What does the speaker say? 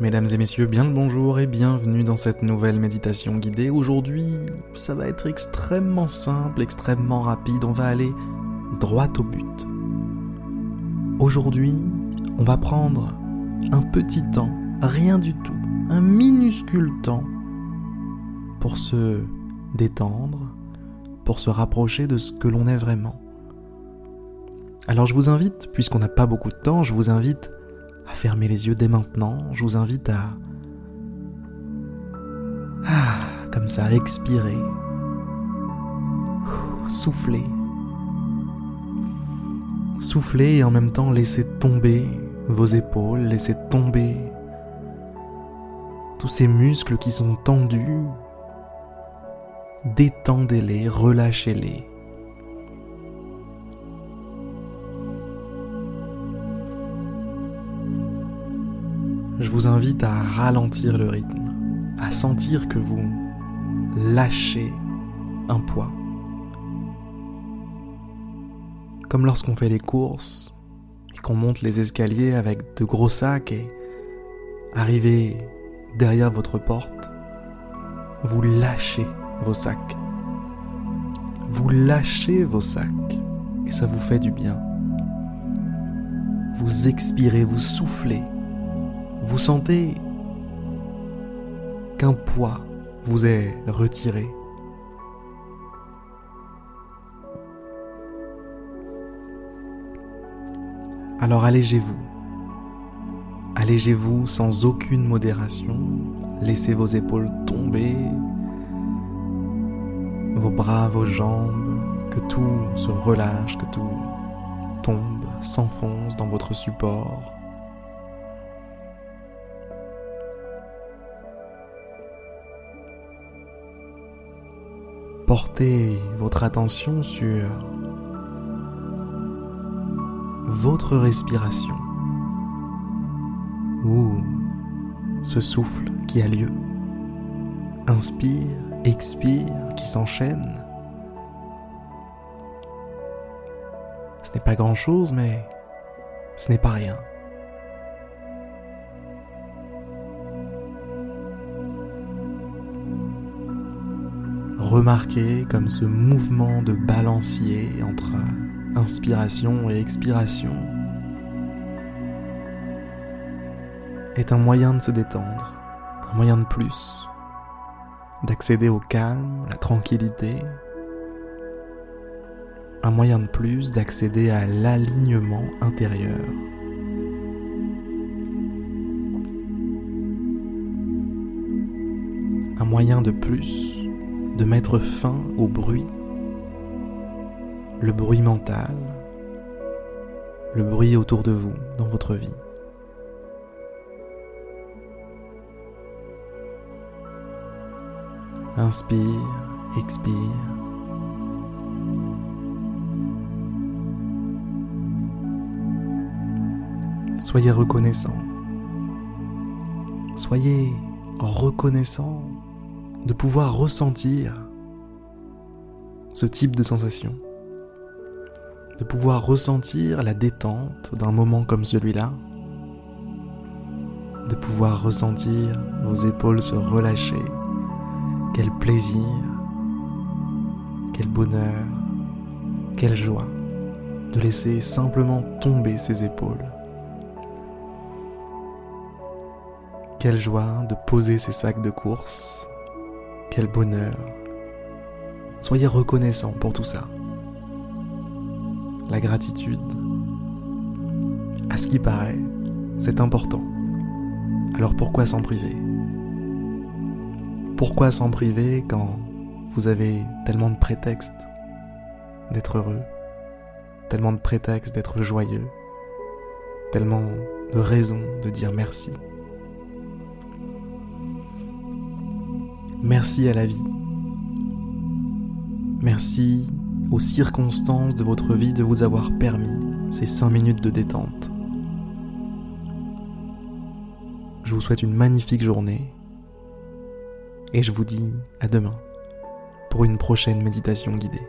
Mesdames et messieurs, bien le bonjour et bienvenue dans cette nouvelle méditation guidée. Aujourd'hui, ça va être extrêmement simple, extrêmement rapide, on va aller droit au but. Aujourd'hui, on va prendre un petit temps, rien du tout, un minuscule temps pour se détendre, pour se rapprocher de ce que l'on est vraiment. Alors je vous invite, puisqu'on n'a pas beaucoup de temps, je vous invite à fermer les yeux dès maintenant. Je vous invite à... Ah, comme ça, expirer. Souffler. Souffler et en même temps laisser tomber vos épaules, laisser tomber tous ces muscles qui sont tendus. Détendez-les, relâchez-les. Je vous invite à ralentir le rythme, à sentir que vous lâchez un poids. Comme lorsqu'on fait les courses et qu'on monte les escaliers avec de gros sacs et arrivé derrière votre porte, vous lâchez vos sacs. Vous lâchez vos sacs et ça vous fait du bien. Vous expirez, vous soufflez vous sentez qu'un poids vous est retiré. Alors allégez-vous. Allégez-vous sans aucune modération. Laissez vos épaules tomber, vos bras, vos jambes, que tout se relâche, que tout tombe, s'enfonce dans votre support. Portez votre attention sur votre respiration ou ce souffle qui a lieu. Inspire, expire, qui s'enchaîne. Ce n'est pas grand-chose, mais ce n'est pas rien. Remarquez comme ce mouvement de balancier entre inspiration et expiration est un moyen de se détendre, un moyen de plus, d'accéder au calme, la tranquillité, un moyen de plus d'accéder à l'alignement intérieur. Un moyen de plus de mettre fin au bruit, le bruit mental, le bruit autour de vous dans votre vie. Inspire, expire. Soyez reconnaissant. Soyez reconnaissant de pouvoir ressentir ce type de sensation, de pouvoir ressentir la détente d'un moment comme celui-là, de pouvoir ressentir vos épaules se relâcher, quel plaisir, quel bonheur, quelle joie de laisser simplement tomber ses épaules. Quelle joie de poser ses sacs de course quel bonheur. Soyez reconnaissant pour tout ça. La gratitude, à ce qui paraît, c'est important. Alors pourquoi s'en priver? Pourquoi s'en priver quand vous avez tellement de prétextes d'être heureux, tellement de prétextes d'être joyeux, tellement de raisons de dire merci? Merci à la vie. Merci aux circonstances de votre vie de vous avoir permis ces 5 minutes de détente. Je vous souhaite une magnifique journée et je vous dis à demain pour une prochaine méditation guidée.